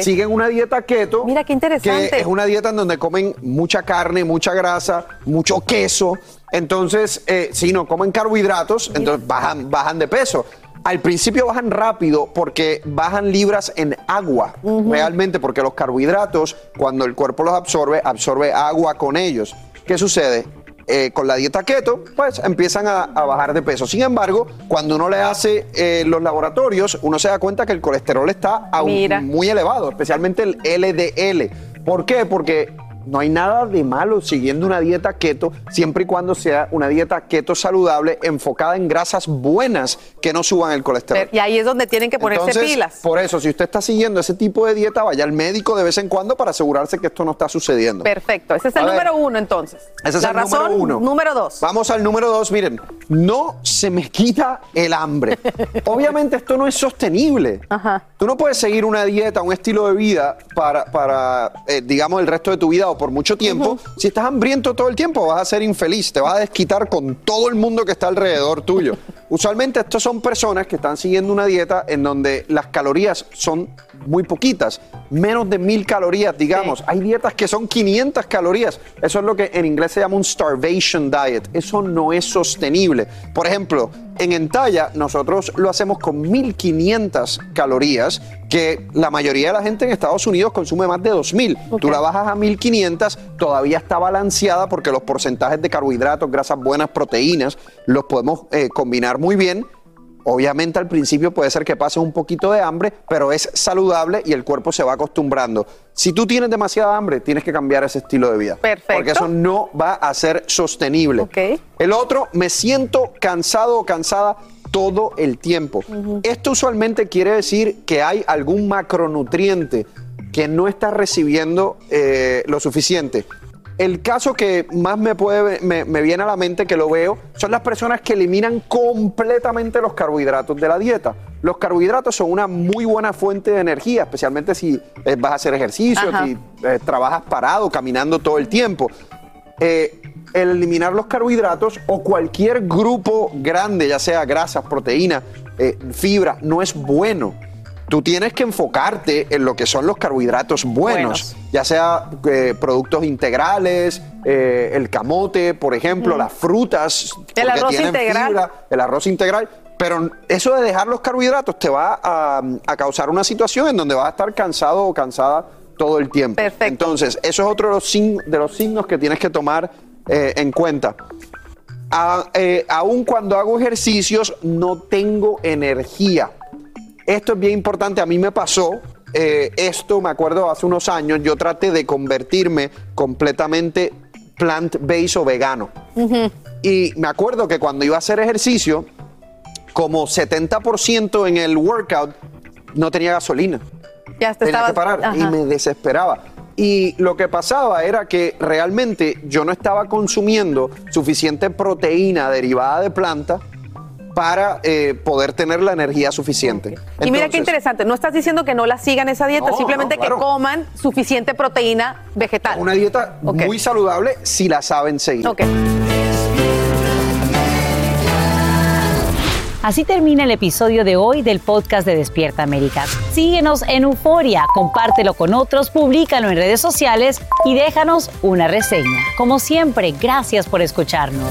Siguen una dieta keto. Mira qué interesante. Que es una dieta en donde comen mucha carne, mucha grasa, mucho queso. Entonces, eh, si no comen carbohidratos, entonces bajan, bajan de peso. Al principio bajan rápido porque bajan libras en agua, realmente, porque los carbohidratos, cuando el cuerpo los absorbe, absorbe agua con ellos. ¿Qué sucede? Eh, con la dieta keto, pues empiezan a, a bajar de peso. Sin embargo, cuando uno le hace eh, los laboratorios, uno se da cuenta que el colesterol está aún Mira. muy elevado, especialmente el LDL. ¿Por qué? Porque no hay nada de malo siguiendo una dieta keto, siempre y cuando sea una dieta keto saludable, enfocada en grasas buenas que no suban el colesterol. Y ahí es donde tienen que ponerse Entonces, pilas. Por eso, si usted está siguiendo ese tipo de dieta, vaya al médico de vez en cuando para asegurarse que esto no está sucediendo. Perfecto. Ese es el ver. número uno, entonces. Ese es La el razón, número uno. Número dos. Vamos al número dos. Miren, no se me quita el hambre. Obviamente esto no es sostenible. Tú no puedes seguir una dieta, un estilo de vida para, para eh, digamos, el resto de tu vida por mucho tiempo. Si estás hambriento todo el tiempo, vas a ser infeliz. Te vas a desquitar con todo el mundo que está alrededor tuyo. Usualmente estos son personas que están siguiendo una dieta en donde las calorías son muy poquitas, menos de mil calorías, digamos. Hay dietas que son 500 calorías. Eso es lo que en inglés se llama un starvation diet. Eso no es sostenible. Por ejemplo, en Entalla nosotros lo hacemos con 1500 calorías, que la mayoría de la gente en Estados Unidos consume más de 2000. Tú la bajas a 1500, todavía está balanceada porque los porcentajes de carbohidratos, grasas buenas, proteínas, los podemos eh, combinar muy bien. Obviamente al principio puede ser que pase un poquito de hambre, pero es saludable y el cuerpo se va acostumbrando. Si tú tienes demasiada hambre, tienes que cambiar ese estilo de vida. Perfecto. Porque eso no va a ser sostenible. El otro, me siento cansado o cansada todo el tiempo. Esto usualmente quiere decir que hay algún macronutriente que no está recibiendo eh, lo suficiente. El caso que más me, puede, me, me viene a la mente que lo veo son las personas que eliminan completamente los carbohidratos de la dieta. Los carbohidratos son una muy buena fuente de energía, especialmente si eh, vas a hacer ejercicio, Ajá. si eh, trabajas parado, caminando todo el tiempo. Eh, el eliminar los carbohidratos o cualquier grupo grande, ya sea grasas, proteínas, fibra, no es bueno. Tú tienes que enfocarte en lo que son los carbohidratos buenos, Buenos. ya sea eh, productos integrales, eh, el camote, por ejemplo, Mm. las frutas, El arroz tienen integral. fibra, el arroz integral. Pero eso de dejar los carbohidratos te va a, a causar una situación en donde vas a estar cansado o cansada todo el tiempo. Entonces, eso es otro de los, sign- de los signos que tienes que tomar eh, en cuenta. A- aun cuando hago ejercicios, no tengo energía. Esto es bien importante, a mí me pasó. eh, esto me acuerdo hace unos años, yo traté de convertirme completamente plant-based o vegano. Y me acuerdo que cuando iba a hacer ejercicio, como 70% en el workout, no tenía gasolina. Ya te Tenía estabas- que parar y me desesperaba. Y lo que pasaba era que realmente yo no estaba consumiendo suficiente proteína derivada de planta para eh, poder tener la energía suficiente. Y mira qué interesante, no estás diciendo que no la sigan esa dieta, No, simplemente no, claro. que coman suficiente proteína vegetal. Una dieta muy saludable si la saben seguir. Así termina el episodio de hoy del podcast de Despierta América. Síguenos en Euforia, compártelo con otros, públicalo en redes sociales y déjanos una reseña. Como siempre, gracias por escucharnos.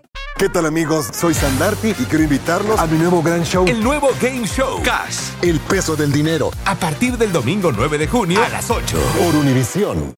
¿Qué tal amigos? Soy Sandarti y quiero invitarlos a mi nuevo gran show. El nuevo Game Show. Cash. El peso del dinero. A partir del domingo 9 de junio a las 8. Por Univisión.